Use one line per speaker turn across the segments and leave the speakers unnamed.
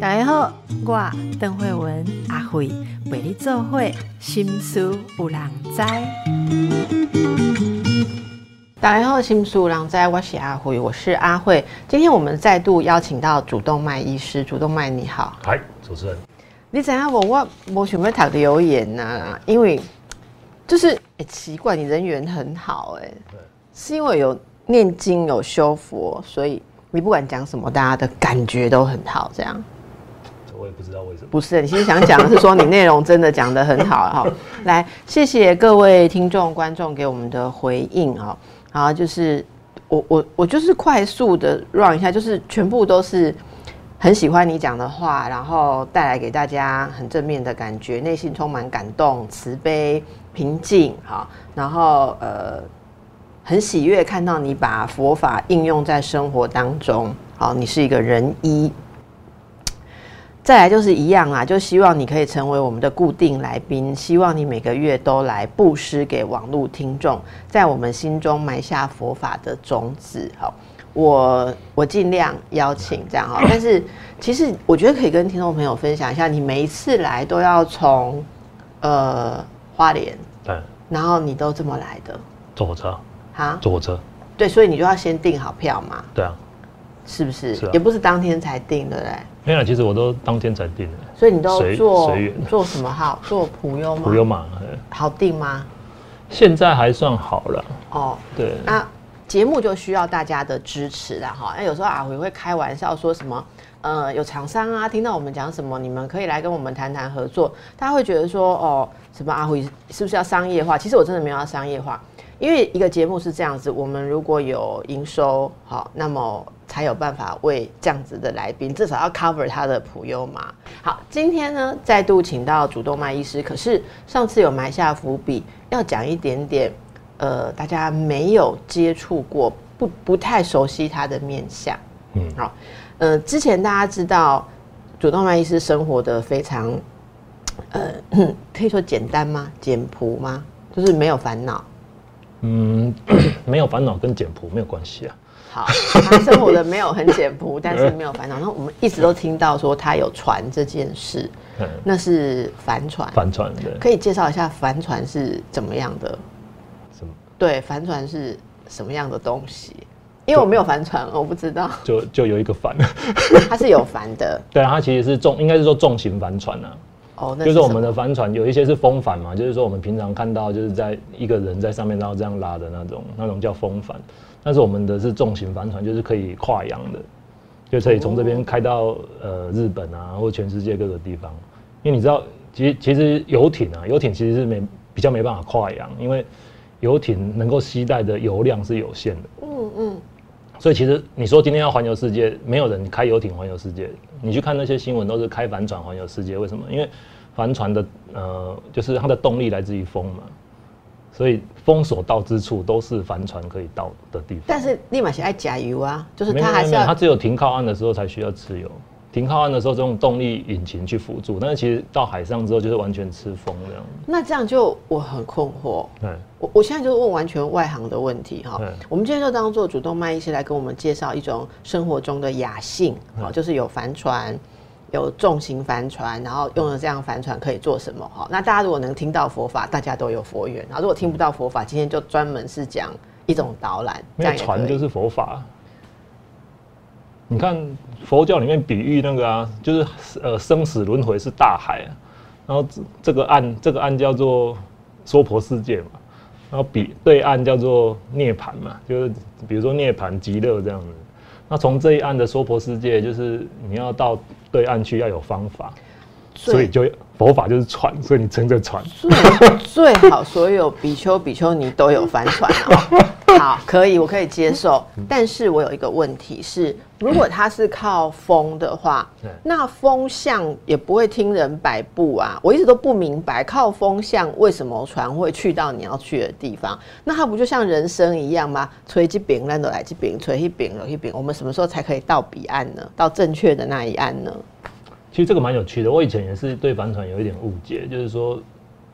大家好，我邓慧文阿慧为你做会心思有人知。大家好，心思有人知，我是阿慧，我是阿慧。今天我们再度邀请到主动脉医师，主动脉你好，
嗨，主持人，
你怎样？我我我准备读留言呐、因为就是哎、奇怪，你人缘很好哎、
对
是因为有念经有修佛，所以你不管讲什么，大家的感觉都很好，这样。
我也不知道为什么。
不是，你其实想讲的是说你内容真的讲得很好哈。来，谢谢各位听众观众给我们的回应哈。然后就是我我我就是快速的 run 一下，就是全部都是很喜欢你讲的话，然后带来给大家很正面的感觉，内心充满感动、慈悲、平静哈。然后呃。很喜悦看到你把佛法应用在生活当中，好，你是一个人医。再来就是一样啦，就希望你可以成为我们的固定来宾，希望你每个月都来布施给网络听众，在我们心中埋下佛法的种子。好，我我尽量邀请这样哈，但是其实我觉得可以跟听众朋友分享一下，你每一次来都要从呃花莲，
对，
然后你都这么来的
坐火坐火车，
对，所以你就要先订好票嘛，
对啊，
是不是？
是啊
也不是当天才订，对不对？
没有，其实我都当天才订的，
所以你都
随
做做什么号？做普悠吗？
普悠玛，呃
好订吗？
现在还算好了，
哦，
对，
那节目就需要大家的支持了哈。那有时候阿辉会开玩笑说什么，呃，有厂商啊，听到我们讲什么，你们可以来跟我们谈谈合作。大家会觉得说，哦，什么阿辉是不是要商业化？其实我真的没有要商业化，因为一个节目是这样子，我们如果有营收，好，那么才有办法为这样子的来宾，至少要 cover 他的普优嘛。好，今天呢再度请到主动脉医师，可是上次有埋下伏笔，要讲一点点，呃，大家没有接触过，不不太熟悉他的面相。
嗯，
好，呃，之前大家知道主动脉医师生活的非常，呃，可以说简单吗？简朴吗？就是没有烦恼。
嗯，没有烦恼跟简朴没有关系啊，
好，他生活的没有很简朴，但是没有烦恼。然后我们一直都听到说他有船这件事，
嗯，
那是帆船。
帆船的，
可以介绍一下帆船是怎么样的？
什么
对，帆船是什么样的东西？因为我没有帆船，我不知道
就就有一个帆，
它是有帆的
对啊，它其实是重，应该是说重型帆船啊，
哦。那
就是我们的帆船有一些是风帆嘛，就是说我们平常看到就是在一个人在上面然后这样拉的那种，那种叫风帆。但是我们的是重型帆船，就是可以跨洋的，就可以从这边开到呃日本啊，或全世界各个地方。因为你知道，其实其实游艇啊，游艇其实是没比较没办法跨洋，因为游艇能够携带的油量是有限的。
嗯嗯，
所以其实你说今天要环游世界，没有人开游艇环游世界。你去看那些新闻，都是开帆船环游世界。为什么？因为帆船的呃，就是它的动力来自于风嘛，所以风所到之处都是帆船可以到的地方。
但是立马是爱加油啊，就是它还是要
它只有停靠岸的时候才需要吃油。停靠岸的时候，这种动力引擎去辅助，但是其实到海上之后就是完全吃风这样。
那这样就我很困惑。
对，
我我现在就问完全外行的问题哈
对。
我们今天就当做主动脉医师来跟我们介绍一种生活中的雅兴，好，就是有帆船。有重型帆船，然后用了这样帆船可以做什么？哈，那大家如果能听到佛法，大家都有佛缘；然后如果听不到佛法，今天就专门是讲一种导览，这
没有
样也可以
船就是佛法。你看佛教里面比喻那个啊，就是呃生死轮回是大海啊，然后这这个岸这个岸叫做娑婆世界嘛，然后比对岸叫做涅槃嘛，就是比如说涅槃极乐这样子。那从这一岸的娑婆世界，就是你要到对岸去要有方法，所以就佛法就是船，所以你乘着船。
最最好所有比丘比丘尼都有帆船哦。好，可以，我可以接受。但是我有一个问题是，如果它是靠风的话
对，
那风向也不会听人摆布啊。我一直都不明白，靠风向为什么船会去到你要去的地方？那它不就像人生一样吗？吹这边，那都来这边；吹一边，有一边。我们什么时候才可以到彼岸呢？到正确的那一岸呢？
其实这个蛮有趣的，我以前也是对帆船有一点误解，就是说，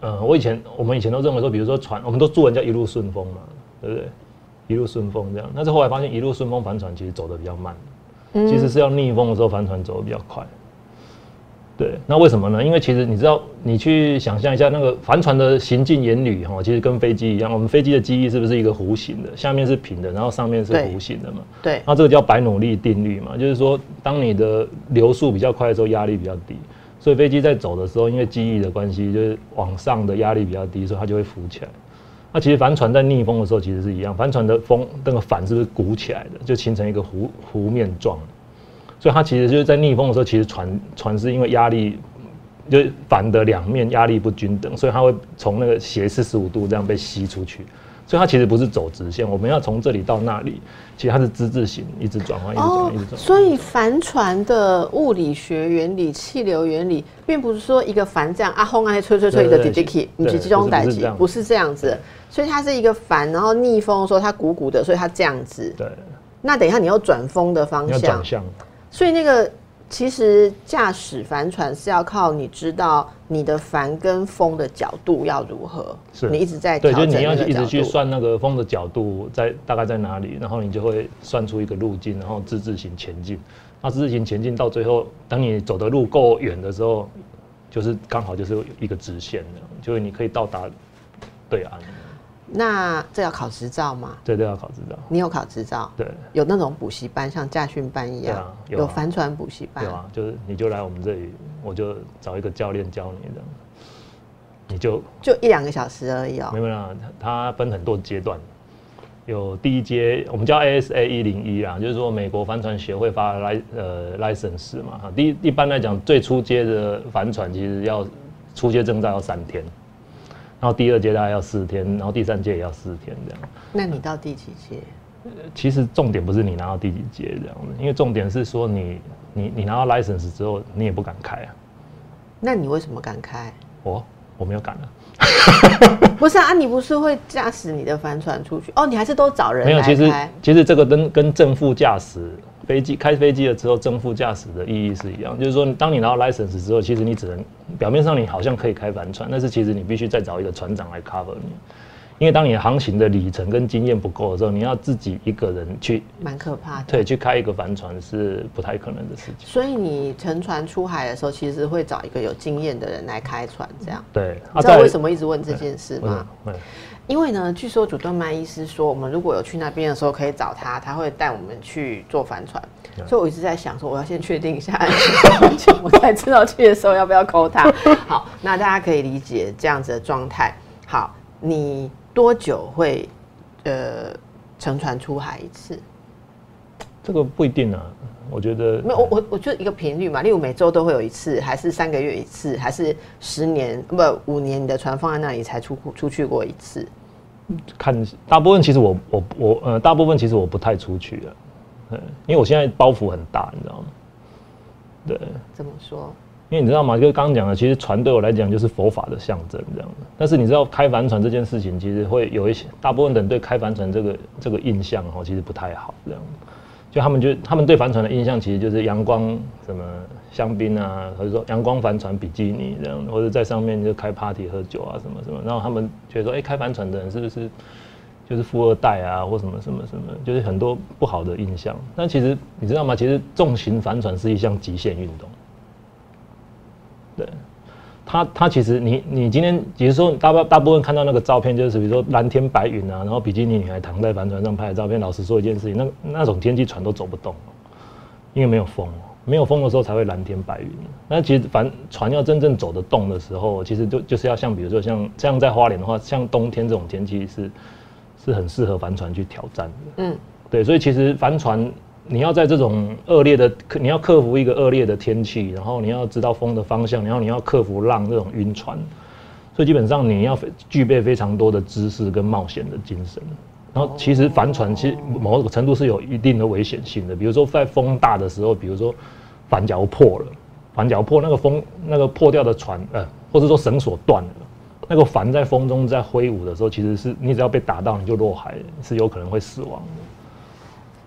呃，我以前我们以前都认为说，比如说船，我们都祝人家一路顺风嘛，对不对？一路顺风这样，但是后来发现一路顺风帆船其实走得比较慢，其实是要逆风的时候帆船走的比较快。对，那为什么呢？因为其实你知道，你去想象一下那个帆船的行进原理哈，其实跟飞机一样。我们飞机的机翼是不是一个弧形的，下面是平的，然后上面是弧形的嘛？
对。
那这个叫白努力定律嘛，就是说，当你的流速比较快的时候，压力比较低，所以飞机在走的时候，因为机翼的关系，就是往上的压力比较低，所以它就会浮起来。那其实帆船在逆风的时候，其实是一样，帆船的风那个帆是不是鼓起来的，就形成一个弧弧面状。所以它其实就是在逆风的时候，其实船船是因为压力，就反的两面压力不均等，所以它会从那个斜四十五度这样被吸出去。所以它其实不是走直线，我们要从这里到那里，其实它是之字形，一直转换，一直转，一直转。
所以帆船的物理学原理、气流原理，并不是说一个帆这样啊轰啊吹吹吹的 d i j i k 你是这种代际，不是这样子。所以它是一个帆，然后逆风的时候它鼓鼓的，所以它这样子。
对。
那等一下你要转风的方向。
转向。
所以那个其实驾驶帆船是要靠你知道你的帆跟风的角度要如何，
是
你一直在
对，就你要一直去算那个风的角度在大概在哪里，然后你就会算出一个路径，然后自字型前进。那自字型前进到最后，当你走的路够远的时候，就是刚好就是一个直线的，就是你可以到达对岸。
那这要考执照吗？
对，都要考执照。
你有考执照？
对，
有那种补习班，像驾训班一样，有帆船补习班。
有啊，就是你就来我们这里，我就找一个教练教你的，你就
就一两个小时而已哦。
没有啦，它分很多阶段，有第一阶我们叫 ASA 一零一啦，就是说美国帆船协会发来呃 license 嘛。第一一般来讲，最初阶的帆船其实要初阶证照要三天。然后第二届大概要四天，然后第三届也要四天这样。
那你到第几届？
其实重点不是你拿到第几届这样子，因为重点是说你你你拿到 license 之后，你也不敢开啊。
那你为什么敢开？
我我没有敢啊。
不是啊，你不是会驾驶你的帆船出去？哦，你还是都找人
没有，其实其实这个跟跟正副驾驶。飞机开飞机了之后，正副驾驶的意义是一样，就是说，当你拿到 license 之后，其实你只能表面上你好像可以开帆船，但是其实你必须再找一个船长来 cover 你，因为当你航行的里程跟经验不够的时候，你要自己一个人去，
蛮可怕的。
对，去开一个帆船是不太可能的事情。
所以你乘船出海的时候，其实会找一个有经验的人来开船，这样。
对，
你知道为什么一直问这件事吗？因为呢，据说主动脉医师说，我们如果有去那边的时候，可以找他，他会带我们去坐帆船。所以我一直在想说，我要先确定一下安全，我才知道去的时候要不要扣他。好，那大家可以理解这样子的状态。好，你多久会呃乘船出海一次？
这个不一定啊，我觉得
没有我我我就一个频率嘛，例如每周都会有一次，还是三个月一次，还是十年不五年你的船放在那里才出出去过一次？
看大部分其实我我我呃，大部分其实我不太出去了，嗯，因为我现在包袱很大，你知道吗？对，
怎么说？
因为你知道吗？就刚刚讲的，其实船对我来讲就是佛法的象征，这样的。但是你知道开帆船这件事情，其实会有一些大部分人对开帆船这个这个印象哈，其实不太好，这样。就他们就他们对帆船的印象，其实就是阳光什么香槟啊，或者说阳光帆船比基尼这样，或者在上面就开 party 喝酒啊什么什么。然后他们觉得说，哎，开帆船的人是不是就是富二代啊，或什么什么什么，就是很多不好的印象。但其实你知道吗？其实重型帆船是一项极限运动。对。它它其实你你今天，比如说大大部分看到那个照片，就是比如说蓝天白云啊，然后比基尼女孩躺在帆船上拍的照片。老实说一件事情，那那种天气船都走不动，因为没有风，没有风的时候才会蓝天白云。那其实帆船要真正走得动的时候，其实就就是要像比如说像这样在花莲的话，像冬天这种天气是是很适合帆船去挑战的。嗯，对，所以其实帆船。你要在这种恶劣的，你要克服一个恶劣的天气，然后你要知道风的方向，然后你要克服浪这种晕船，所以基本上你要具备非常多的知识跟冒险的精神。然后其实帆船其实某个程度是有一定的危险性的，比如说在风大的时候，比如说帆脚破了，帆脚破那个风那个破掉的船，呃，或者说绳索断了，那个帆在风中在挥舞的时候，其实是你只要被打到你就落海，是有可能会死亡。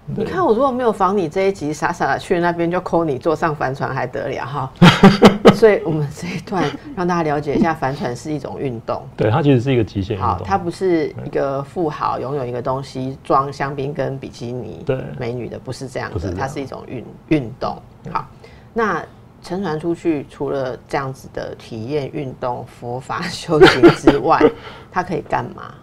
你看我如果没有防你这一集，傻傻的去那边就抠你坐上帆船还得了哈？所以我们这一段让大家了解一下，帆船是一种运动。
对，它其实是一个极限运动。
它不是一个富豪拥有一个东西装香槟跟比基尼
对
美女的，不是这样子，它是一种运运动。好，那乘船出去除了这样子的体验运动、佛法修行之外，它可以干嘛？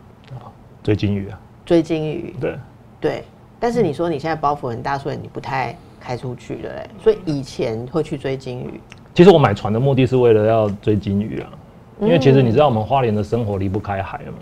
追金鱼啊！
追金鱼。
对
对。但是你说你现在包袱很大，所以你不太开出去的嘞。所以以前会去追金鱼。
其实我买船的目的是为了要追金鱼啊，因为其实你知道我们花莲的生活离不开海嘛。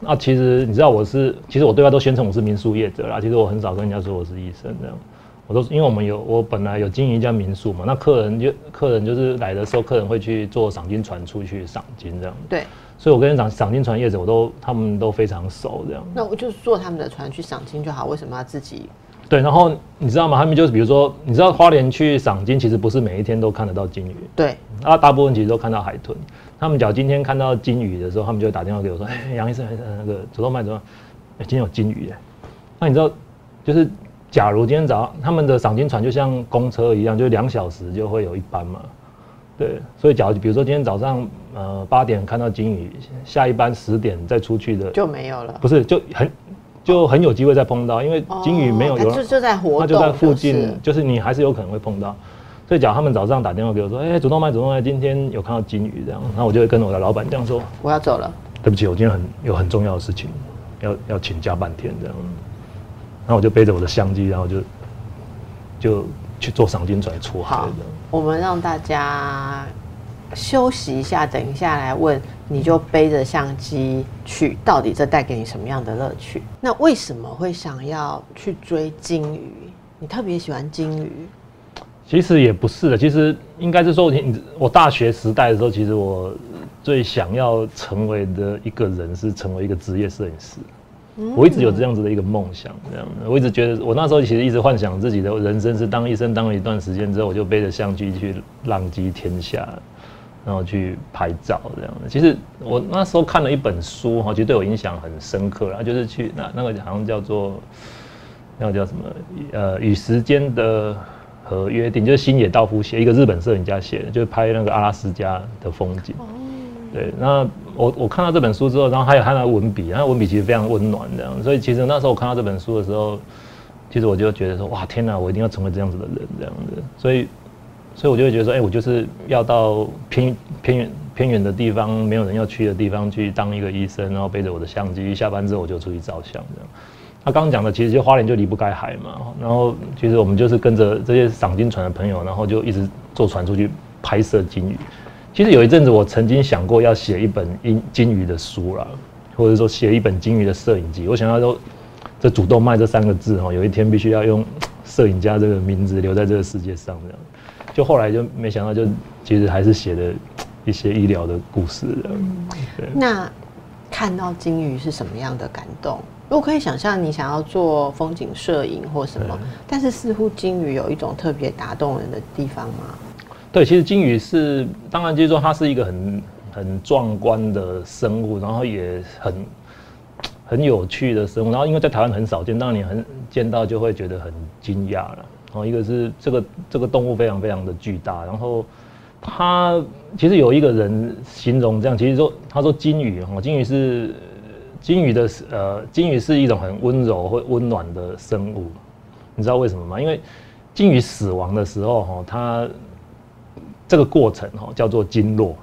那其实你知道我是，其实我对外都宣称我是民宿业者啦。其实我很少跟人家说我是医生这样。我都是因为我们有我本来有经营一家民宿嘛，那客人就客人就是来的时候，客人会去坐赏金船出去赏金这样。
对。
所以，我跟赏赏金船业者，我都他们都非常熟，这样。
那我就坐他们的船去赏金就好，为什么要自己？
对，然后你知道吗？他们就是比如说，你知道花莲去赏金，其实不是每一天都看得到金鱼。
对。
啊，大部分其实都看到海豚。他们假如今天看到金鱼的时候，他们就会打电话给我说：“哎，杨医生，那个主动脉主动，今天有金鱼耶。”那你知道，就是假如今天早上他们的赏金船就像公车一样，就两小时就会有一班嘛。对，所以假如比如说今天早上呃八点看到金鱼，下一班十点再出去的
就没有了。
不是，就很就很有机会再碰到，因为金鱼没有
游，就就在活动，
它就在附近，就是你还是有可能会碰到。所以假如他们早上打电话给我说，哎，主动脉主动脉，今天有看到金鱼这样，那我就会跟我的老板这样说，
我要走了，
对不起，我今天很有很重要的事情，要要请假半天这样。那我就背着我的相机，然后就就。去做赏金船出海的，
我们让大家休息一下，等一下来问，你就背着相机去，到底这带给你什么样的乐趣？那为什么会想要去追金鱼？你特别喜欢金鱼？
其实也不是的，其实应该是说，你我大学时代的时候，其实我最想要成为的一个人是成为一个职业摄影师。我一直有这样子的一个梦想，这样的，我一直觉得，我那时候其实一直幻想自己的人生是当医生，当了一段时间之后，我就背着相机去浪迹天下，然后去拍照这样的。其实我那时候看了一本书哈，其实对我影响很深刻啦，就是去那那个好像叫做那个叫什么呃与时间的和约定，就是新野道夫写一个日本摄影家写的，就是拍那个阿拉斯加的风景。对，那我我看到这本书之后，然后还有他的文笔，他的文笔其实非常温暖这样，所以其实那时候我看到这本书的时候，其实我就觉得说，哇，天哪，我一定要成为这样子的人这样子，所以，所以我就会觉得说，哎，我就是要到偏偏远偏远的地方，没有人要去的地方去当一个医生，然后背着我的相机，下班之后我就出去照相这样。他刚刚讲的，其实就花莲就离不开海嘛，然后其实我们就是跟着这些赏金船的朋友，然后就一直坐船出去拍摄金鱼。其实有一阵子，我曾经想过要写一本金金鱼的书啦，或者说写一本金鱼的摄影集。我想要说，这主动脉这三个字哦，有一天必须要用摄影家这个名字留在这个世界上这样。就后来就没想到，就其实还是写的一些医疗的故事。
对。那看到金鱼是什么样的感动？我可以想象你想要做风景摄影或什么，但是似乎金鱼有一种特别打动人的地方吗？
对，其实金鱼是，当然就是说它是一个很很壮观的生物，然后也很很有趣的生物，然后因为在台湾很少见，当你很见到就会觉得很惊讶了。然后一个是这个这个动物非常非常的巨大，然后它其实有一个人形容这样，其实说他说金鱼哈，金鱼是金鱼的呃金鱼是一种很温柔或温暖的生物，你知道为什么吗？因为金鱼死亡的时候哈，它这个过程哈叫做经络，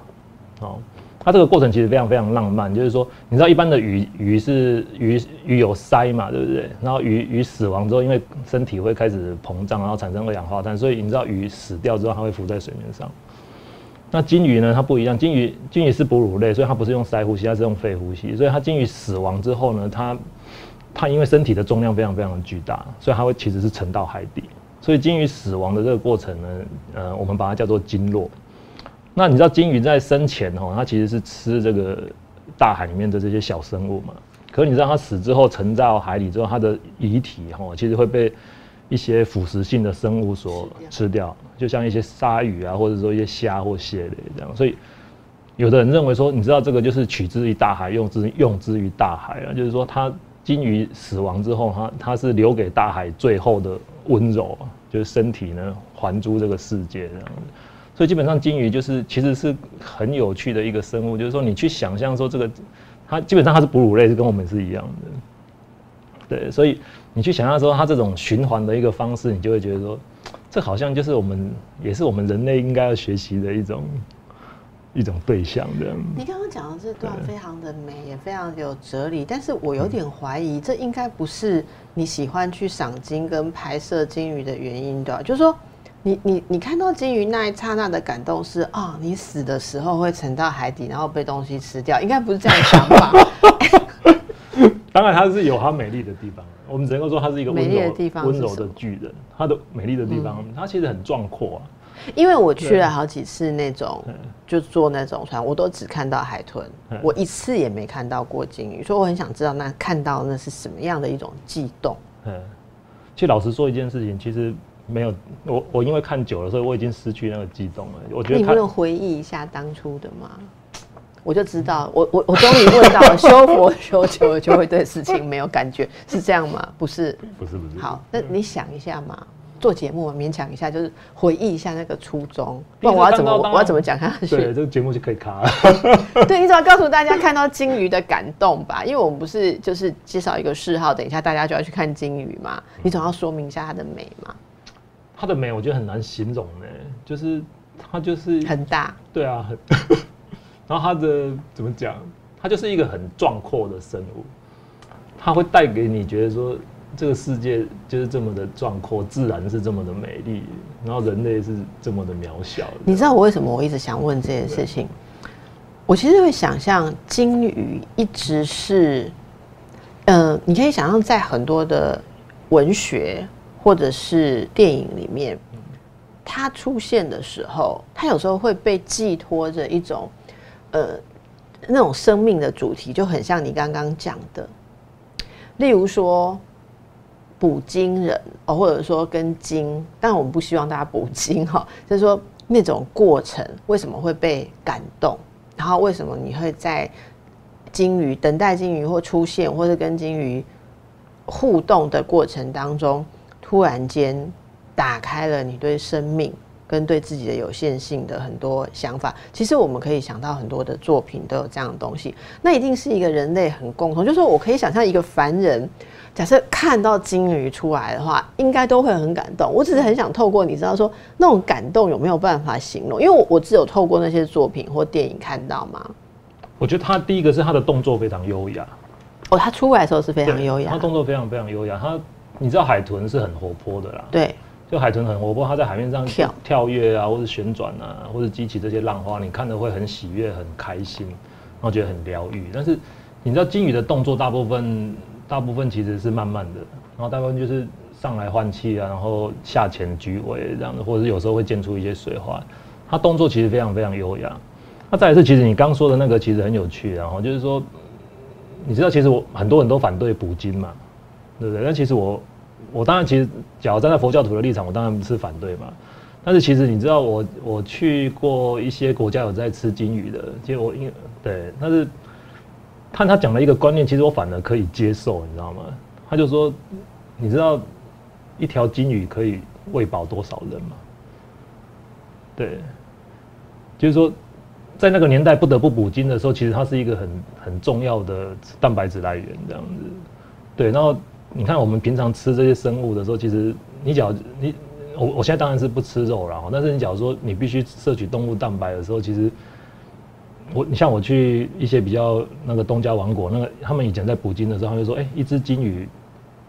哦，它这个过程其实非常非常浪漫，就是说，你知道一般的鱼鱼是鱼鱼有鳃嘛，对不对？然后鱼鱼死亡之后，因为身体会开始膨胀，然后产生二氧化碳，所以你知道鱼死掉之后，它会浮在水面上。那金鱼呢？它不一样，金鱼金鱼是哺乳类，所以它不是用鳃呼吸，它是用肺呼吸。所以它金鱼死亡之后呢，它它因为身体的重量非常非常的巨大，所以它会其实是沉到海底。所以鲸鱼死亡的这个过程呢，呃，我们把它叫做鲸落。那你知道鲸鱼在生前哦，它其实是吃这个大海里面的这些小生物嘛。可是你知道它死之后沉到海里之后，它的遗体哈，其实会被一些腐蚀性的生物所吃掉，就像一些鲨鱼啊，或者说一些虾或蟹类这样。所以有的人认为说，你知道这个就是取之于大海，用之用之于大海啊，就是说它。鲸鱼死亡之后，它它是留给大海最后的温柔，就是身体呢还珠这个世界这样子。所以基本上鲸鱼就是其实是很有趣的一个生物，就是说你去想象说这个，它基本上它是哺乳类，是跟我们是一样的。对，所以你去想象说它这种循环的一个方式，你就会觉得说，这好像就是我们也是我们人类应该要学习的一种。一种对象这样。
你刚刚讲的这段非常的美，也非常有哲理，但是我有点怀疑，这应该不是你喜欢去赏金跟拍摄金鱼的原因对吧？就是说，你你你看到金鱼那一刹那的感动是啊，你死的时候会沉到海底，然后被东西吃掉，应该不是这样的想法。
当然，它是有它美丽的地方。我们只能够说，它是一个温柔的
地方，
温柔的巨人。它的美丽的地方，它其实很壮阔啊。
因为我去了好几次那种，就坐那种船，我都只看到海豚，我一次也没看到过鲸鱼，所以我很想知道那看到那是什么样的一种悸动。嗯，
其实老实说一件事情，其实没有我我因为看久了，所以我已经失去那个悸动了。我觉得
你不能回忆一下当初的吗？我就知道，我我我终于问到了，修佛修久了就会对事情没有感觉，是这样吗？不是，
不是不是。
好，那你想一下嘛。做节目勉强一下，就是回忆一下那个初衷。不然我要怎么我要怎么讲下去？
对，这个节目就可以卡。
对，你总要告诉大家看到金鱼的感动吧？因为我们不是就是介绍一个嗜好，等一下大家就要去看金鱼嘛。你总要说明一下它的美嘛。
它的美我觉得很难形容呢，就是它就是
很大。
对啊，很。然后它的怎么讲？它就是一个很壮阔的生物，它会带给你觉得说。这个世界就是这么的壮阔，自然是这么的美丽，然后人类是这么的渺小。
你知道我为什么我一直想问这件事情？我其实会想象鲸鱼一直是，嗯，你可以想象在很多的文学或者是电影里面，它出现的时候，它有时候会被寄托着一种，呃，那种生命的主题，就很像你刚刚讲的，例如说。捕鲸人哦，或者说跟鲸，但我们不希望大家捕鲸哈，就是说那种过程为什么会被感动，然后为什么你会在鲸鱼等待鲸鱼或出现，或者跟鲸鱼互动的过程当中，突然间打开了你对生命跟对自己的有限性的很多想法。其实我们可以想到很多的作品都有这样的东西，那一定是一个人类很共同，就是说我可以想象一个凡人。假设看到金鱼出来的话，应该都会很感动。我只是很想透过你知道说那种感动有没有办法形容？因为我我只有透过那些作品或电影看到吗？
我觉得他第一个是他的动作非常优雅。
哦，他出来的时候是非常优雅。
他动作非常非常优雅。他你知道海豚是很活泼的啦。
对。
就海豚很活泼，它在海面上跳跳跃啊，或者旋转啊，或者激起这些浪花，你看着会很喜悦、很开心，然后觉得很疗愈。但是你知道金鱼的动作大部分。大部分其实是慢慢的，然后大部分就是上来换气啊，然后下潜举尾这样的，或者是有时候会溅出一些水花。它动作其实非常非常优雅。那再一次，其实你刚说的那个其实很有趣，然后就是说，你知道其实我很多人都反对捕鲸嘛，对不对？但其实我我当然其实，假如站在佛教徒的立场，我当然不是反对嘛。但是其实你知道，我我去过一些国家有在吃金鱼的，其实我因对，但是。看他讲了一个观念，其实我反而可以接受，你知道吗？他就说，你知道一条金鱼可以喂饱多少人吗？对，就是说，在那个年代不得不捕鲸的时候，其实它是一个很很重要的蛋白质来源，这样子。对，然后你看我们平常吃这些生物的时候，其实你假如你我我现在当然是不吃肉了，但是你假如说你必须摄取动物蛋白的时候，其实。我你像我去一些比较那个东家王国，那个他们以前在捕鲸的时候，他就说，哎，一只金鱼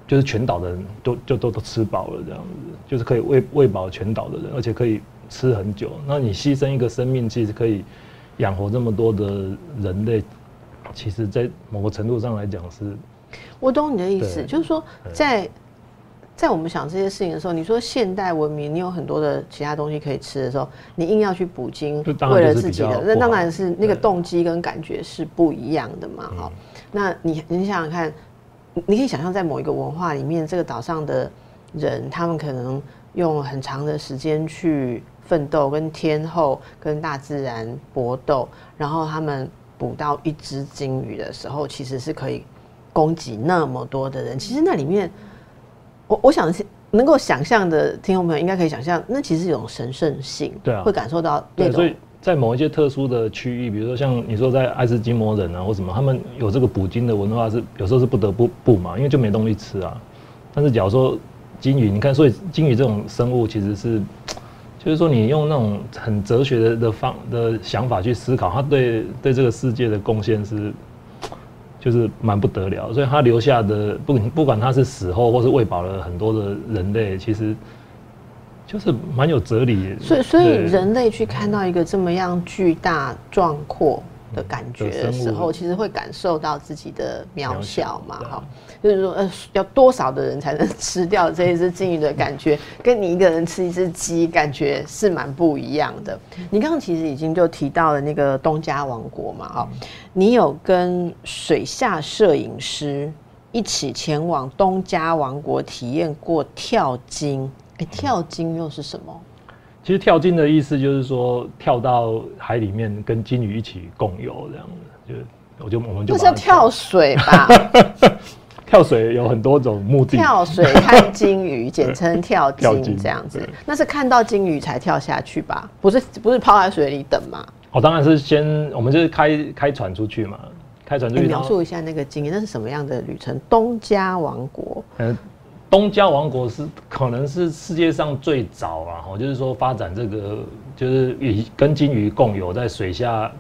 就是全岛的人都就都都吃饱了这样子，就是可以喂喂饱全岛的人，而且可以吃很久。那你牺牲一个生命，其实可以养活这么多的人类，其实在某个程度上来讲是。
我懂你的意思，就是说在。在我们想这些事情的时候，你说现代文明，你有很多的其他东西可以吃的时候，你硬要去补精，为了自己的，那当然是那个动机跟感觉是不一样的嘛。哈，那你你想想看，你可以想象在某一个文化里面，这个岛上的人，他们可能用很长的时间去奋斗，跟天后、跟大自然搏斗，然后他们捕到一只鲸鱼的时候，其实是可以供给那么多的人，其实那里面，我我想是能够想象的听众朋友应该可以想象，那其实是一种神圣性，
对啊
会感受到那
对，所
种
以在某一些特殊的区域，比如说像你说在爱斯基摩人啊或什么，他们有这个捕鲸的文化是有时候是不得不不嘛，因为就没东西吃啊。但是假如说鲸鱼，你看，所以鲸鱼这种生物其实是，就是说你用那种很哲学的的方的想法去思考，它对对这个世界的贡献是。就是蛮不得了，所以他留下的不不管他是死后或是喂饱了很多的人类，其实就是蛮有哲理。
所以，所以人类去看到一个这么样巨大壮阔的感觉的时候，其实会感受到自己的渺小嘛，哈。就是说，呃，要多少的人才能吃掉这一只金鱼的感觉，跟你一个人吃一只鸡，感觉是蛮不一样的。你刚刚其实已经就提到了那个东家王国嘛，哈，你有跟水下摄影师一起前往东家王国体验过跳鲸，哎，跳鲸又是什么？
其实跳鲸的意思就是说跳到海里面跟鲸鱼一起共游这样子，就我就我们就
不是要跳水吧？
跳水有很多种目的，
跳水看金鱼，简称跳鲸
跳鲸
这样子。那是看到金鱼才跳下去吧？不是，不是泡在水里等嘛？
哦，当然是先我们就是开开船出去嘛，开船出去，
描述一下那个经验，那是什么样的旅程？东家王国，
呃，东加王国是可能是世界上最早啊，哦，就是说发展这个就是与跟鲸鱼共有在水下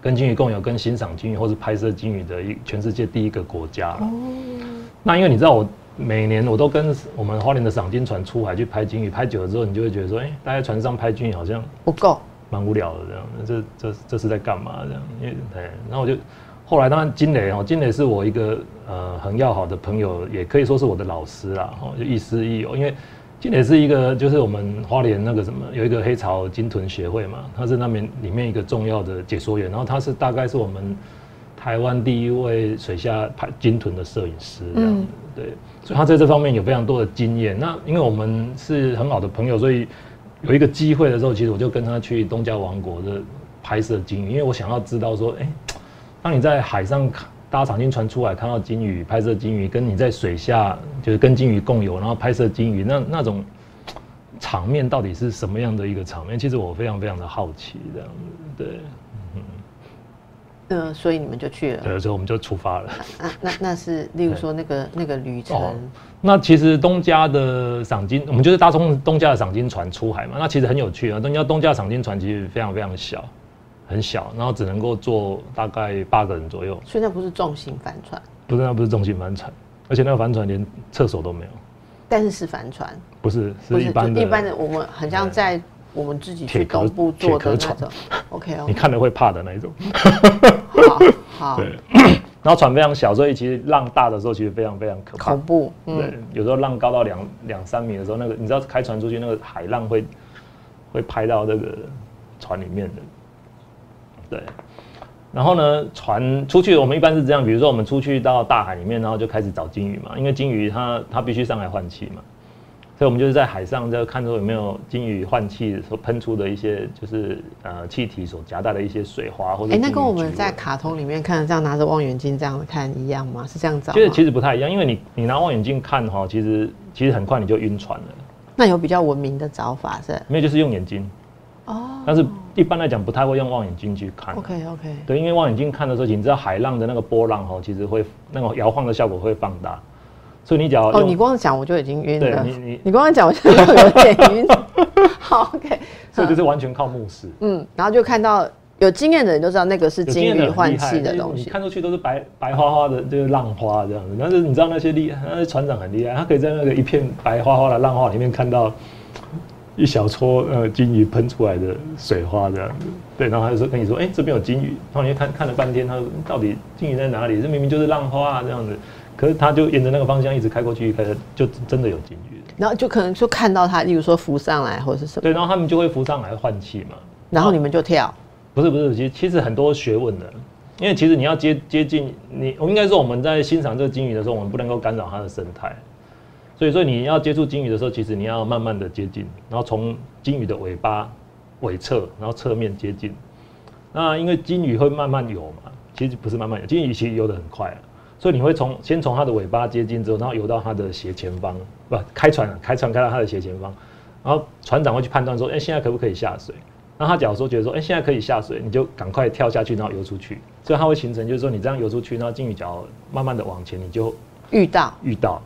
跟鲸鱼共有跟欣赏鲸鱼或是拍摄鲸鱼的一全世界第一个国家。哦，那因为你知道我。每年我都跟我们花莲的赏金船出海去拍鲸鱼，拍久了之后，你就会觉得说，哎、大家船上拍鲸鱼好像
不够。
蛮无聊的这样，那这这这是在干嘛这样？因为对，然后我就后来当然金磊哦，金磊是我一个呃很要好的朋友，也可以说是我的老师啦，哦，就亦师亦友。因为金磊是一个就是我们花莲那个什么有一个黑潮金豚协会嘛，他是那边里面一个重要的解说员，然后他是大概是我们台湾第一位水下拍金豚的摄影师这样子，对，所以他在这方面有非常多的经验。那因为我们是很好的朋友，所以有一个机会的时候，其实我就跟他去东加王国的拍摄鲸鱼，因为我想要知道说，哎、当你在海上看搭赏金船出海看到鲸鱼，拍摄鲸鱼，跟你在水下就是跟鲸鱼共游，然后拍摄鲸鱼，那那种场面到底是什么样的一个场面？其实我非常非常的好奇，这样子，对，
呃，所以你们就去了。
对，所以我们就出发了。
啊，那那是，例如说那个那个旅程，
哦那其实东家的赏金，我们就是搭从东家的赏金船出海嘛。那其实很有趣啊。东家东家赏金船其实非常非常小，很小，然后只能够坐大概八个人左右。
所以那不是重型帆船，
不是，那不是重型帆船，而且那个帆船连厕所都没有。
但是是帆船，
不是，
不
是一般的。
一般的，我们很像在我们自己去东部坐的
船
种。OK 哦
你，看了会怕的那一种。
好好
对。然后船非常小，所以其实浪大的时候其实非常非常可怕
恐。怖，
对
嗯，，
有时候浪高到两两三米的时候，那个你知道开船出去，那个海浪会会拍到那个船里面的。对，然后呢，船出去，我们一般是这样，比如说我们出去到大海里面，然后就开始找鲸鱼嘛，因为鲸鱼它它必须上来换气嘛，所以我们就是在海上就看说有没有鲸鱼换气所喷出的一些就是呃气体所夹带的一些水花或者
哎、那跟我们在卡通里面看的这样拿着望远镜这样看一样吗？是这样找吗？
其实其实不太一样，因为你你拿望远镜看哈，其实其实很快你就晕船了，
那有比较文明的找法是？
没有就是用眼睛。
哦
但是一般来讲不太会用望远镜去看。
，OK OK，
对，因为望远镜看的时候，你知道海浪的那个波浪哦，其实会那个摇晃的效果会放大，所以你只要
哦，
用
你光讲我就已经晕了。
对你你，
你光讲我就有点晕。好，OK，
所以就是完全靠目视。
嗯，然后就看到有经验的人都知道那个是
有经
鲸
验的很厉
鱼换气的东西。
你看出去都是白白花花的，就是浪花这样子。但是你知道那些厉害，那些船长很厉害，他可以在那个一片白花花的浪花里面看到一小撮呃金鱼喷出来的水花这样子。对，然后他就说跟你说，哎、这边有金鱼，然后你就看看了半天，他说到底金鱼在哪里？这明明就是浪花啊这样子。可是他就沿着那个方向一直开过去，开始就真的有金鱼。
然后就可能就看到它，例如说浮上来或者是什么，
对，然后他们就会浮上来换气嘛。
然后你们就跳。
不是不是，其实其实很多学问的，因为其实你要接接近你，我应该说我们在欣赏这个金鱼的时候，我们不能够干扰它的生态，所以说你要接触金鱼的时候，其实你要慢慢的接近，然后从金鱼的尾巴、尾侧，然后侧面接近。那因为金鱼会慢慢游嘛，其实不是慢慢游，金鱼其实游得很快啊，所以你会从先从它的尾巴接近之后，然后游到它的斜前方，不开船开船开到它的斜前方，然后船长会去判断说，哎、现在可不可以下水？然后他假如说觉得说，哎、现在可以下水，你就赶快跳下去，然后游出去。所以它会形成就是说，你这样游出去，然后金鱼脚慢慢的往前，你就
遇到
遇到，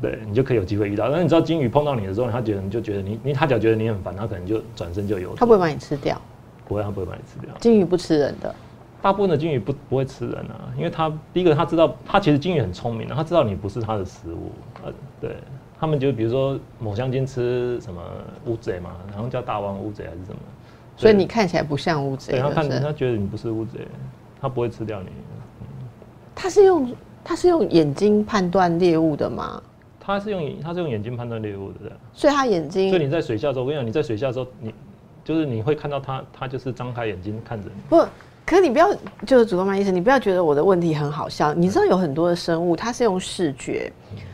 对你就可以有机会遇到。那你知道金鱼碰到你的时候，它觉得你就觉得你你它假如觉得你很烦，它可能就转身就游走。
它不会把你吃掉，
不会，它不会把你吃掉。
金鱼不吃人的，
大部分的金鱼不不会吃人啊，因为它第一个它知道，它其实金鱼很聪明的，它知道你不是它的食物，呃，对，他们就比如说某香鲸吃什么乌贼嘛，然后叫大王乌贼还是什么，
所以你看起来不像乌贼，
对，他看
就是
他觉得你不是乌贼，他不会吃掉你，
它是用它是用眼睛判断猎物的吗？
他是用他是用眼睛判断猎物的，
所以它眼睛
所以你在水下的时候，我跟你讲，你在水下的时候，你就是你会看到它，它就是张开眼睛看着你。
不，可是你不要，就是主动脉医生，你不要觉得我的问题很好笑。你知道有很多的生物，它是用视觉，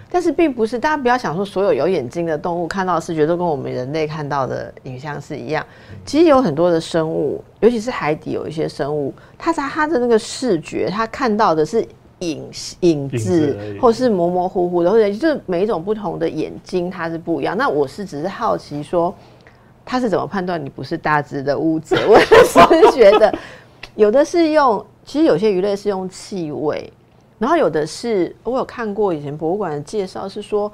但是并不是大家不要想说所有有眼睛的动物看到的视觉都跟我们人类看到的影像是一样。其实有很多的生物，尤其是海底有一些生物，它在它的那个视觉，它看到的是。影影
影
子或是模模糊糊的，或者就是每一种不同的眼睛，它是不一样。那我是只是好奇说，他是怎么判断你不是大只的乌贼？我是觉得有的是用，其实有些鱼类是用气味，然后有的是我有看过以前博物馆的介绍是说，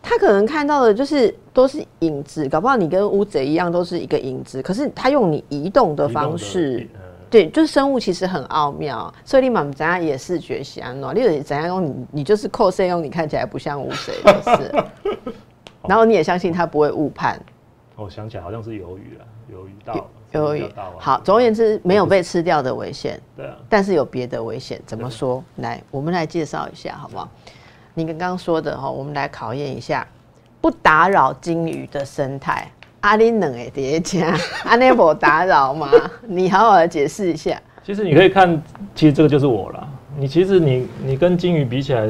他可能看到的就是都是影子，搞不好你跟乌贼一样都是一个影子，可是他用你移动的方式。
呃
对，就是生物其实很奥妙，所以你满怎样也视觉安喏，你有怎样用你你就是扣色用，你看起来不像乌贼，就是，然后你也相信他不会误判。
我想起来好像是鱿鱼啊，鱿鱼大王，
鱿鱼
叫大王。
好，总而言之，没有被吃掉的危险，
对啊，
但是有别的危险。怎么说？来，我们来介绍一下好不好？你刚刚说的哈，我们来考验一下，不打扰金鱼的生态。阿林冷诶，叠加阿内伯打扰吗？你好好的解释一下。
其实你可以看，其实这个就是我啦。你其实你你跟金鱼比起来，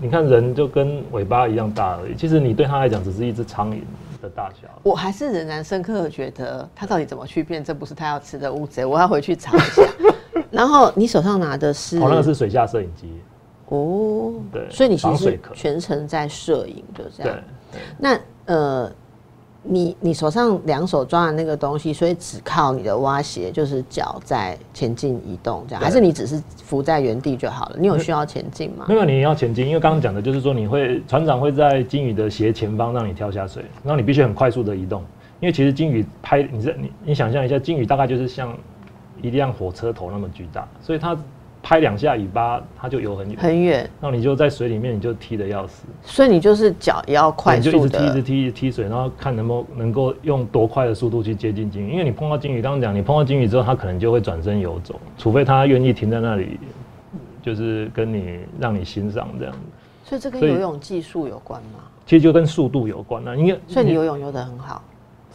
你看人就跟尾巴一样大而已。其实你对他来讲只是一只苍蝇的大小。
我还是仍然深刻的觉得，他到底怎么去变这不是他要吃的乌贼？我要回去查一下。然后你手上拿的是
哦，那个是水下摄影机。
哦，
对
所以你其实全程在摄影的这样
对
對。，那呃，你你手上两手抓的那个东西，所以只靠你的蛙鞋，就是脚在前进移动这样，还是你只是浮在原地就好了？你有需要前进吗
没？有你要前进，因为刚刚讲的就是说，你会船长会在金鱼的斜前方让你跳下水，然后你必须很快速的移动，因为其实金鱼拍，你这你你想象一下，金鱼大概就是像一辆火车头那么巨大，所以它拍两下尾巴，它就游很远，
很远，
那你就在水里面，你就踢的要死，
所以你就是脚也要快
你就一
速
直踢，一直。踢，一直踢水，然后看能不能够用多快的速度去接近鲸鱼，因为你碰到鲸鱼，刚刚讲你碰到鲸鱼之后，它可能就会转身游走，除非它愿意停在那里，就是跟你让你欣赏这样子。
所以这跟游泳技术有关吗？
其实就跟速度有关了、因为
所以你游泳游得很好，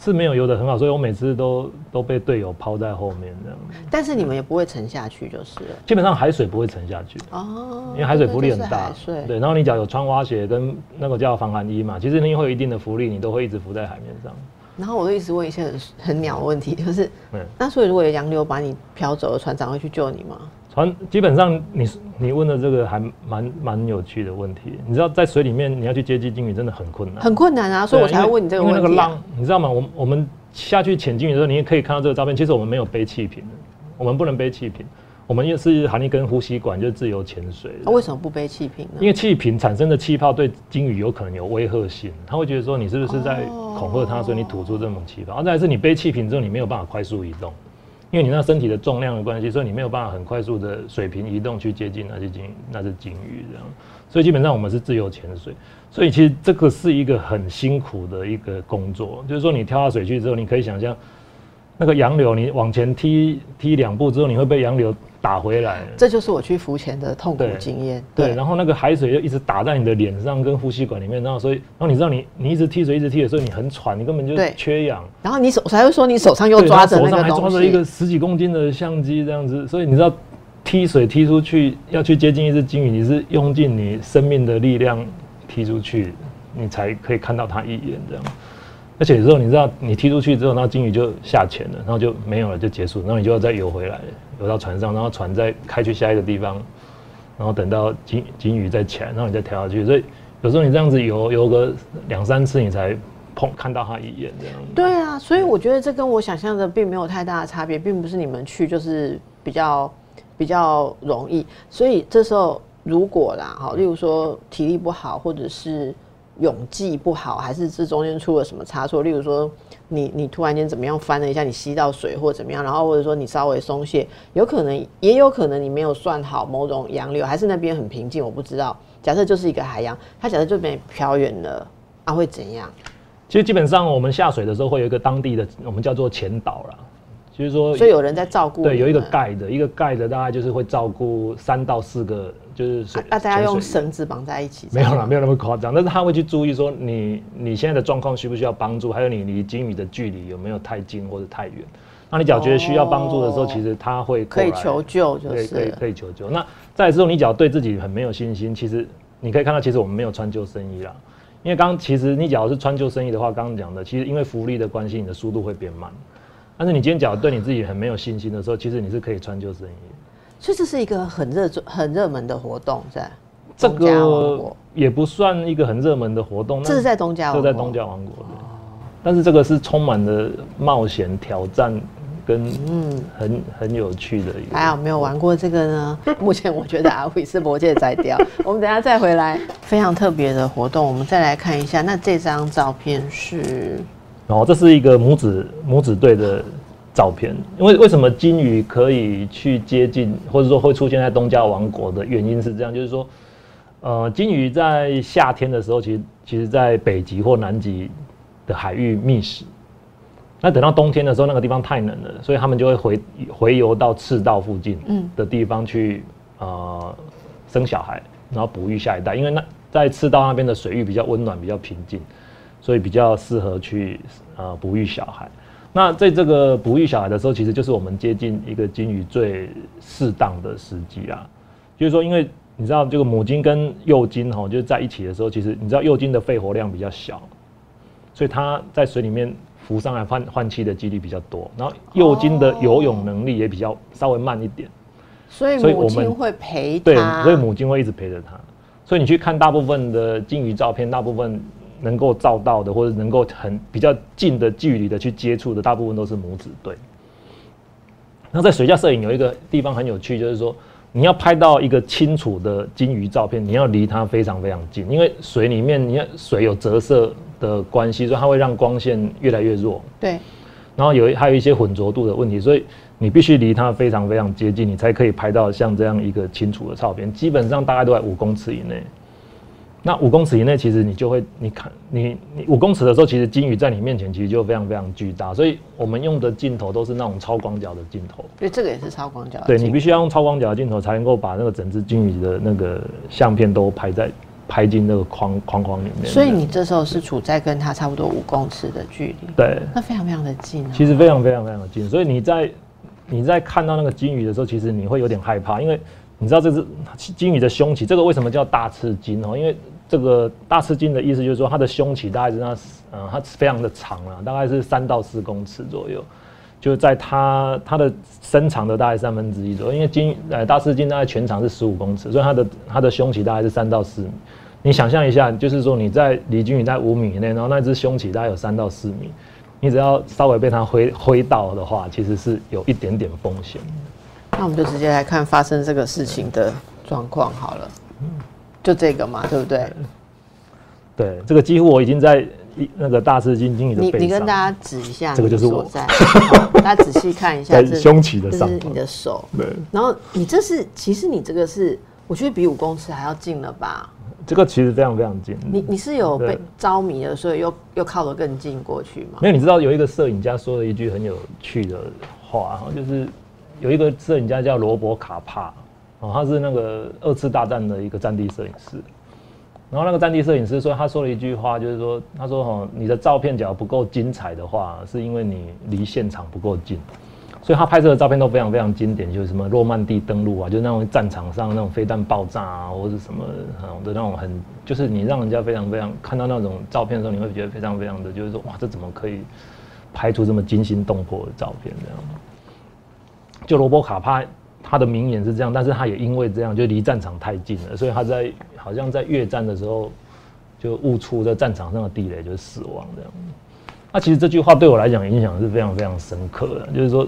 是没有游得很好，所以我每次都都被队友抛在后面这样。
但是你们也不会沉下去就是了。
基本上海水不会沉下去，
哦，
因为海水浮力很大对，然后你只要有穿蛙鞋跟那个叫防寒衣嘛，其实你会有一定的浮力，你都会一直浮在海面上。
然后我就一直问一些很很鸟的问题，就是
嗯，
那所以如果有洋流把你漂走了，船长会去救你吗？
船基本上你你问的这个还蛮蛮有趣的问题。你知道在水里面你要去接近鲸鱼真的很困难，
很困难啊，所以我才要问你这个问题、啊。
那个浪，你知道吗？我们我们下去潜鲸鱼的时候，你也可以看到这个照片。其实我们没有背气瓶，我们不能背气瓶，我们也是含一根呼吸管，就是自由潜水的。
那、为什么不背气瓶呢？
因为气瓶产生的气泡对鲸鱼有可能有威吓性，他会觉得说你是不是在恐吓它，所以你吐出这种气泡。而再来是你背气瓶之后，你没有办法快速移动，因为你那身体的重量的关系，所以你没有办法很快速的水平移动去接近那些鲸那只鲸鱼这样。所以基本上我们是自由潜水，所以其实这个是一个很辛苦的一个工作，就是说你跳下水去之后，你可以想象那个洋流，你往前踢踢两步之后，你会被洋流打回来。
这就是我去浮潜的痛苦
对
经验。
对，然后那个海水就一直打在你的脸上跟呼吸管里面，然后所以，然后你知道你你一直踢水一直踢的时候，你很喘，你根本就缺氧，
然后你手我才会说你手上又抓着
手上还抓着一个，十几公斤的相机这样子，所以你知道踢水踢出去要去接近一只鲸鱼，你是用尽你生命的力量踢出去，你才可以看到它一眼这样。而且有时候你知道，你踢出去之后，然后鲸鱼就下潜了，然后就没有了，就结束，然后你就要再游回来，游到船上，然后船再开去下一个地方，然后等到金金鱼再起来，然后你再跳下去。所以有时候你这样子游游个两三次，你才碰看到它一眼这样。
对啊，所以我觉得这跟我想象的并没有太大的差别，并不是你们去就是比较比较容易。所以这时候如果啦，哈，例如说体力不好，或者是泳技不好，还是这中间出了什么差错，例如说。你你突然间怎么样翻了一下，你吸到水或怎么样，然后或者说你稍微松懈，有可能也有可能你没有算好某种洋流，还是那边很平静，我不知道。假设就是一个海洋，它假设就被飘远了，啊会怎样？
其实基本上我们下水的时候会有一个当地的，我们叫做前导啦。就是说，
所以有人在照顾。
对，有一个盖的，一个盖的大概就是会照顾三到四个，就是水。
那大家用绳子绑在一起？
没有了，没有那么夸张。但是他会去注意说，你你现在的状况需不需要帮助，还有你离金鱼的距离有没有太近或者太远。那你脚觉得需要帮助的时候，其实他会
可以求救，就是
可以可以求救。那再之后，你脚对自己很没有信心，其实你可以看到，其实我们没有穿救生衣啦。因为刚其实你假如是穿救生衣的话，刚刚讲的，其实因为浮力的关系，你的速度会变慢。但是你今天脚对你自己很没有信心的时候，其实你是可以穿救生衣。
所以这是一个很热、很热门的活动，在
这个也不算一个很热门的活动。
这是在东家，
这在东家王国。但是这个是充满了冒险、挑战跟嗯很很有趣的。一个。
还好没有玩过这个呢。目前我觉得阿伟是魔界摘掉。我们等下再回来，非常特别的活动，我们再来看一下。那这张照片是。
然后这是一个母子母子队的照片，因为为什么金鱼可以去接近，或者说会出现在东加王国的原因是这样，就是说，呃，金鱼在夏天的时候，其实其实在北极或南极的海域觅食，那等到冬天的时候，那个地方太冷了，所以他们就会回回游到赤道附近的地方去呃生小孩，然后哺育下一代，因为那在赤道那边的水域比较温暖，比较平静。所以比较适合去呃哺育小孩。那在这个哺育小孩的时候，其实就是我们接近一个金鱼最适当的时机啊。就是说，因为你知道这个母金跟幼金哈，就是在一起的时候，其实你知道幼金的肺活量比较小，所以它在水里面浮上来换换气的几率比较多。然后幼金的游泳能力也比较稍微慢一点。
所以母金会陪
对，所以母金会一直陪着它。所以你去看大部分的金鱼照片，大部分。能够照到的，或者能够很比较近的距离的去接触的，大部分都是母子对。那在水下摄影有一个地方很有趣，就是说你要拍到一个清楚的金鱼照片，你要离它非常非常近，因为水里面你看水有折射的关系，所以它会让光线越来越弱。
对。
然后有还有一些混浊度的问题，所以你必须离它非常非常接近，你才可以拍到像这样一个清楚的照片。基本上大概都在五公尺以内。那五公尺以内，其实你就会，你看，你你五公尺的时候，其实金鱼在你面前，其实就非常非常巨大，所以我们用的镜头都是那种超广角的镜头。
对，这个也是超广角。
对你必须要用超广角的镜头，才能够把那个整只金鱼的那个相片都拍在拍进那个框框框里面。
所以你这时候是处在跟它差不多五公尺的距离。
对。
那非常非常的近。
其实非常非常非常的近，所以你在你在看到那个金鱼的时候，其实你会有点害怕，因为你知道这只金鱼的胸鳍，这个为什么叫大翅金哦？因为这个大翅鲸的意思就是说，它的胸鳍大概是它，嗯，它非常的长啊，大概是三到四公尺左右，就在它它的身长的大概三分之一左右。因为鲸，呃，大翅鲸大概全长是十五公尺，所以它的它的胸鳍大概是三到四米。你想象一下，就是说你在离鲸鱼在五米以内，然后那只胸鳍大概有三到四米，你只要稍微被它挥挥到的话，其实是有一点点风险。
那我们就直接来看发生这个事情的状况好了。就这个嘛，对不对？
对，这个几乎我已经在那个大赤金鲸的
你你跟大家指一下，
这个就是我
在，大家仔细看一下，
在胸鳍的上，
这是你的手。
对，
然后你这是，其实你这个是，我觉得比五公尺还要近了吧？
这个其实非常非常近。
你你是有被着迷了，所以又又靠得更近过去吗？
没有，你知道有一个摄影家说了一句很有趣的话，就是有一个摄影家叫罗伯卡帕。哦，他是那个二次大战的一个战地摄影师，然后那个战地摄影师说，他说了一句话，就是说，他说哈，你的照片假如不够精彩的话，是因为你离现场不够近，所以他拍摄的照片都非常非常经典，就是什么诺曼底登陆啊，就那种战场上那种飞弹爆炸啊，或者什么的那种很，就是你让人家非常非常看到那种照片的时候，你会觉得非常非常的，就是说哇，这怎么可以拍出这么惊心动魄的照片这样？就罗伯卡帕。他的名言是这样，但是他也因为这样就离战场太近了，所以他在好像在越战的时候就误触在战场上的地雷，就死亡这样。那其实这句话对我来讲影响是非常非常深刻的，就是说，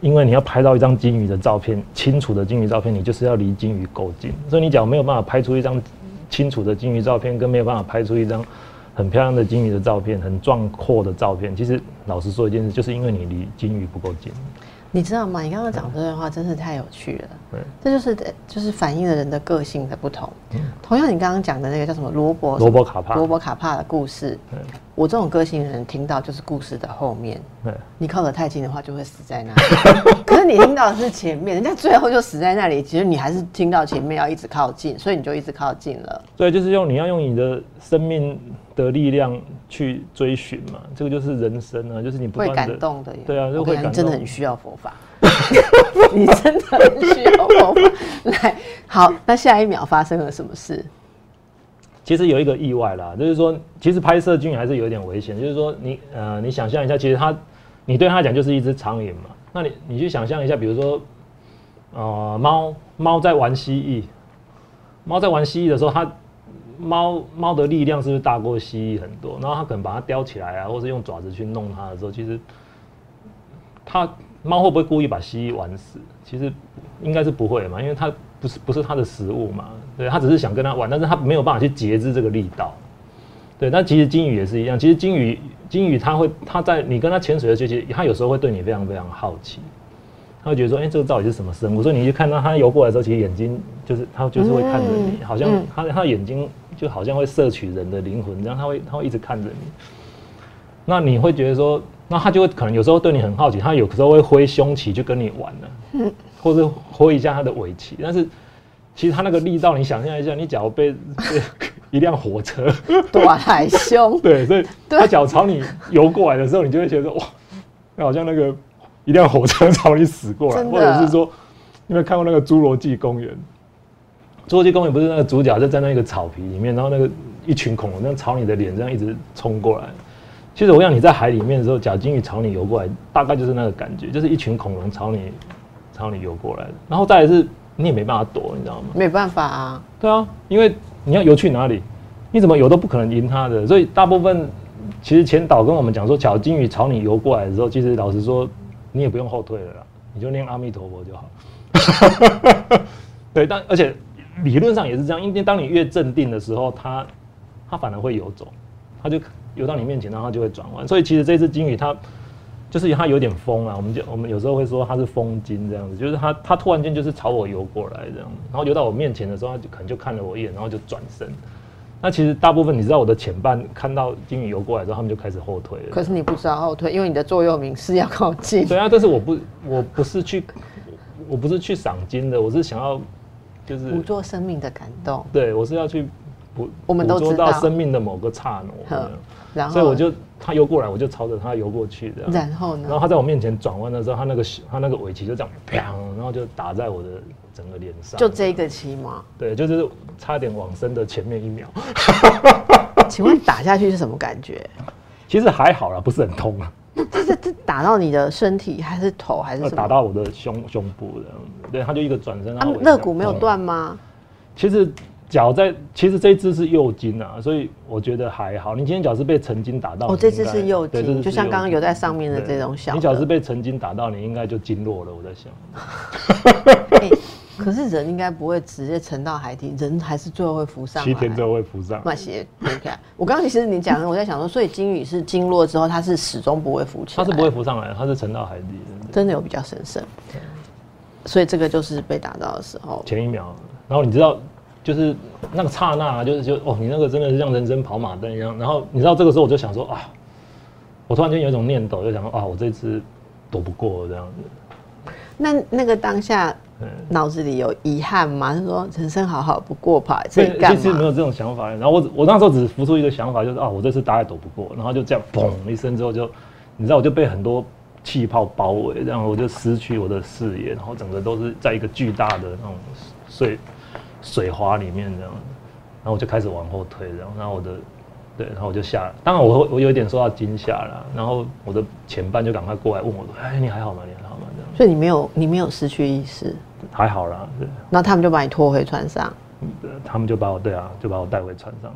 因为你要拍到一张金鱼的照片，清楚的金鱼照片，你就是要离金鱼够近，所以你讲没有办法拍出一张清楚的金鱼照片，跟没有办法拍出一张很漂亮的金鱼的照片，很壮阔的照片，其实老实说一件事，就是因为你离金鱼不够近。
你知道吗？你刚刚讲这段话真是太有趣了。
对，
这就是就是反映了人的个性的不同。同样，你刚刚讲的那个叫什么罗伯
罗伯卡帕
罗伯卡帕的故事，我这种个性的人听到就是故事的后面。
对，
你靠得太近的话，就会死在那里。可是你听到的是前面，人家最后就死在那里。其实你还是听到前面要一直靠近，所以你就一直靠近了。
对，就是用你要用你的生命的力量去追寻嘛，这个就是人生啊，就是你不
会感动的。
对啊，
就会感真的很需要佛法。你真的很需要佛法。来，好，那下一秒发生了什么事？
其实有一个意外啦，就是说，其实拍摄军还是有点危险。就是说，你呃，你想象一下，其实它，你对它讲就是一只苍蝇嘛。那你你去想象一下，比如说，呃，猫猫在玩蜥蜴，猫在玩蜥蜴的时候，它猫猫的力量是不是大过蜥蜴很多？然后它可能把它叼起来啊，或者用爪子去弄它的时候，其实它猫会不会故意把蜥蜴玩死？其实应该是不会嘛，因为它不是不是它的食物嘛。对，它只是想跟他玩，但是它没有办法去节制这个力道。对，那其实金鱼也是一样。其实金鱼，金鱼它会，它在你跟它潜水的时候，其实它有时候会对你非常非常好奇。它会觉得说，哎，这个到底是什么生物？所以你去看到它游过来的时候，其实眼睛就是它就是会看着你，好像它它的眼睛就好像会摄取人的灵魂，这样它会它会一直看着你。那你会觉得说，那它就会可能有时候对你很好奇，它有时候会挥胸鳍去跟你玩呢，或者挥一下他的尾鳍，但是。其实他那个力道，你想象一下，你假如被 一辆火车
短海凶，
对，所以 他脚朝你游过来的时候，你就会觉得哇，好像那个一辆火车朝你驶过来，或者是说，你有没有看过那个侏罗纪公园？侏罗纪公园不是那个主角就站在那个草皮里面，然后那个一群恐龙这样朝你的脸这样一直冲过来。其实我想你在海里面的时候，假金鱼朝你游过来，大概就是那个感觉，就是一群恐龙朝你朝你游过来的，然后再来是。你也没办法躲，你知道吗？
没办法啊。
对啊，因为你要游去哪里，你怎么游都不可能赢他的。所以大部分其实前导跟我们讲说，小金鱼朝你游过来的时候，其实老实说，你也不用后退了啦，你就念阿弥陀佛就好。对，但而且理论上也是这样，因为当你越镇定的时候，它它反而会游走，它就游到你面前，然后它就会转弯。所以其实这只金鱼它。就是它有点疯啊，我们就我们有时候会说它是疯金这样子，就是它它突然间就是朝我游过来这样，然后游到我面前的时候，它就可能就看了我一眼，然后就转身。那其实大部分你知道我的前半看到金鱼游过来之后，他们就开始后退了。
可是你不知道后退，因为你的座右铭是要靠近。
对啊，但是我不我不是去我不是去赏金的，我是想要就是
捕捉生命的感动。
对，我是要去捕
我们都知
道生命的某个刹那。
然后，
所以我就他游过来，我就朝着他游过去的。
然后呢？
然后他在我面前转弯的时候，他那个他那个尾鳍就这样，砰，然后就打在我的整个脸上。
就这个鳍吗？
对，就是差点往生的前面一秒。
请问打下去是什么感觉？
其实还好啦，不是很痛啊。
这是这打到你的身体还是头还是什么？
打到我的胸胸部的。对，他就一个转身。啊，
肋骨没有断吗？
其实。脚在，其实这一只是右筋啊，所以我觉得还好。你今天脚是被曾经打到，
哦，这只是右筋，就像刚刚有在上面的这种小。
你脚是被曾经打到，你应该就经络了。我在想，
可是人应该不会直接沉到海底，人还是最后会浮上。
七天之后会浮上。
那些，OK。我刚刚其实你讲的，我在想说，所以金鱼是经络之后，它是始终不会浮起
来，它是不会浮上来，它是沉到海底。
真的有比较神圣。所以这个就是被打到的时候，
前一秒，然后你知道。就是那个刹那，就是就哦，你那个真的是像人生跑马灯一样。然后你知道这个时候，我就想说啊，我突然间有一种念头，就想说啊，我这次躲不过这样子。
那那个当下，脑子里有遗憾吗？是说人生好好不过吧？这
其实没有这种想法。然后我我那时候只浮出一个想法，就是啊，我这次大概躲不过。然后就这样砰一声之后，就你知道，我就被很多气泡包围，然后我就失去我的视野，然后整个都是在一个巨大的那种碎。水花里面这样，然后我就开始往后退，然后，然后我的，对，然后我就下，当然我我有一点受到惊吓了，然后我的前伴就赶快过来问我，哎，你还好吗？你还好吗？这样，
所以你没有你没有失去意识，
还好啦，对，
然后他们就把你拖回船上，
呃他们就把我对啊，就把我带回船上，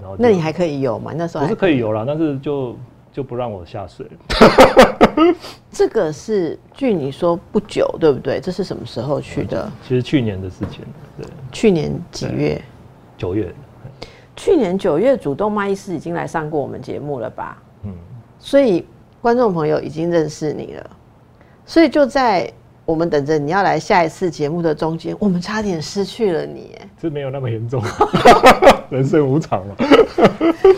然后
那你还可以游吗？那时候
我
还
是可以游啦，但是就就不让我下水。
这个是据你说不久，对不对？这是什么时候去的？
其实去年的事情，对，
去年几月？
九月，
去年九月，主动脉医师已经来上过我们节目了吧？
嗯，
所以观众朋友已经认识你了，所以就在我们等着你要来下一次节目的中间，我们差点失去了你。哎
是没有那么严重，人生无常嘛。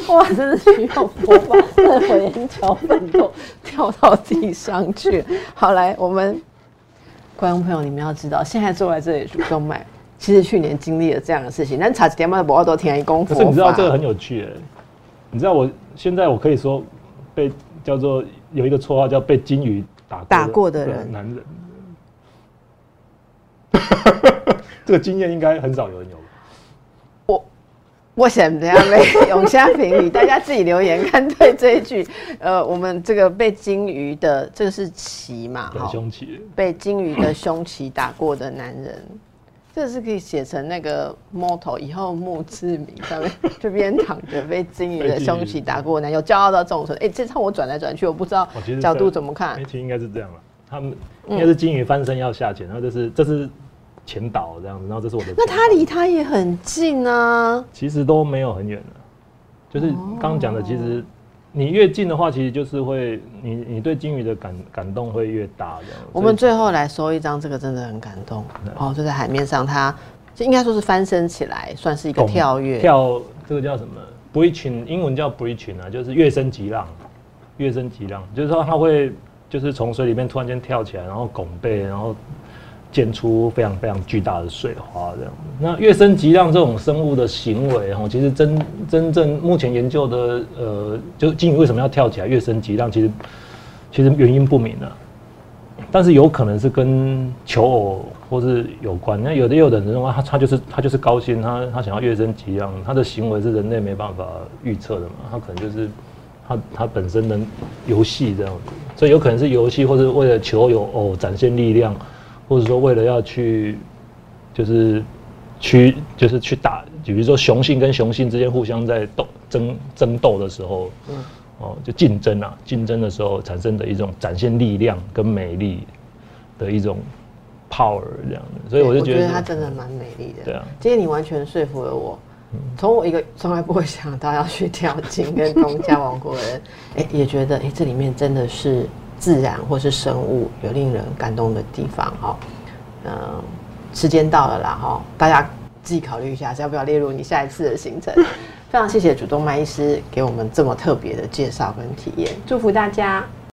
哇，真的需要播放，真的我眼角粉都跳到地上去。好，来，我们观众朋友，你们要知道，现在坐在这里主动脉，其实去年经历了这样的事情，但查几天嘛不要都听一功夫。
可是你知道这个很有趣哎，你知道我现在我可以说被叫做有一个绰号叫被金鱼打过
打过的人
男人。这个经验应该很少有人有吧。
我我想怎样被永虾评语，大家自己留言看对这一句。呃，我们这个被金鱼的这个是鳍嘛，
对，
哈
凶器。
被金鱼的胸鳍打过的男人，这是可以写成那个 motto，以后墓志铭上面这边躺着被金鱼的胸鳍打过的男人，有骄傲到这种程度。哎、这趟我转来转去，我不知道角度怎么看
哎，。其实应该是这样了，他们应该是金鱼翻身要下潜，然后这是这是前导这样子，然后这是我的。
那他离他也很近啊，
其实都没有很远的，就是刚刚讲的，其实你越近的话，其实就是会你你对金鱼的感感动会越大这样。
我们最后来收一张，这个真的很感动哦，就在海面上，它就应该说是翻身起来，算是一个跳跃。
跳这个叫什么？breaching，英文叫 breaching 啊，就是跃升急浪，跃升急浪，就是说它会就是从水里面突然间跳起来，然后拱背，然后溅出非常非常巨大的水花这样。那跃升级浪这种生物的行为，哈，其实真真正目前研究的，呃，就金鱼为什么要跳起来跃升级浪，其实其实原因不明啊。但是有可能是跟求偶或是有关。那有的有的人认为他他就是他就是高兴，他他想要跃升级让他的行为是人类没办法预测的嘛，他可能就是他他本身的游戏这样子，所以有可能是游戏，或者为了求有偶展现力量，或者说为了要去就是去就是去打，比如说雄性跟雄性之间互相在斗争争斗的时候，嗯哦，就竞争啊，竞争的时候产生的一种展现力量跟美丽的一种 power 这样的，所以我就觉得
他真的蛮美丽的。
对啊，
今天你完全说服了我。从我一个从来不会想到要去跳 金跟东家王国的人，哎、也觉得哎、这里面真的是自然或是生物有令人感动的地方哈。嗯、时间到了啦哈，大家自己考虑一下，要不要列入你下一次的行程。非常谢谢主动脉医师给我们这么特别的介绍跟体验，祝福大家。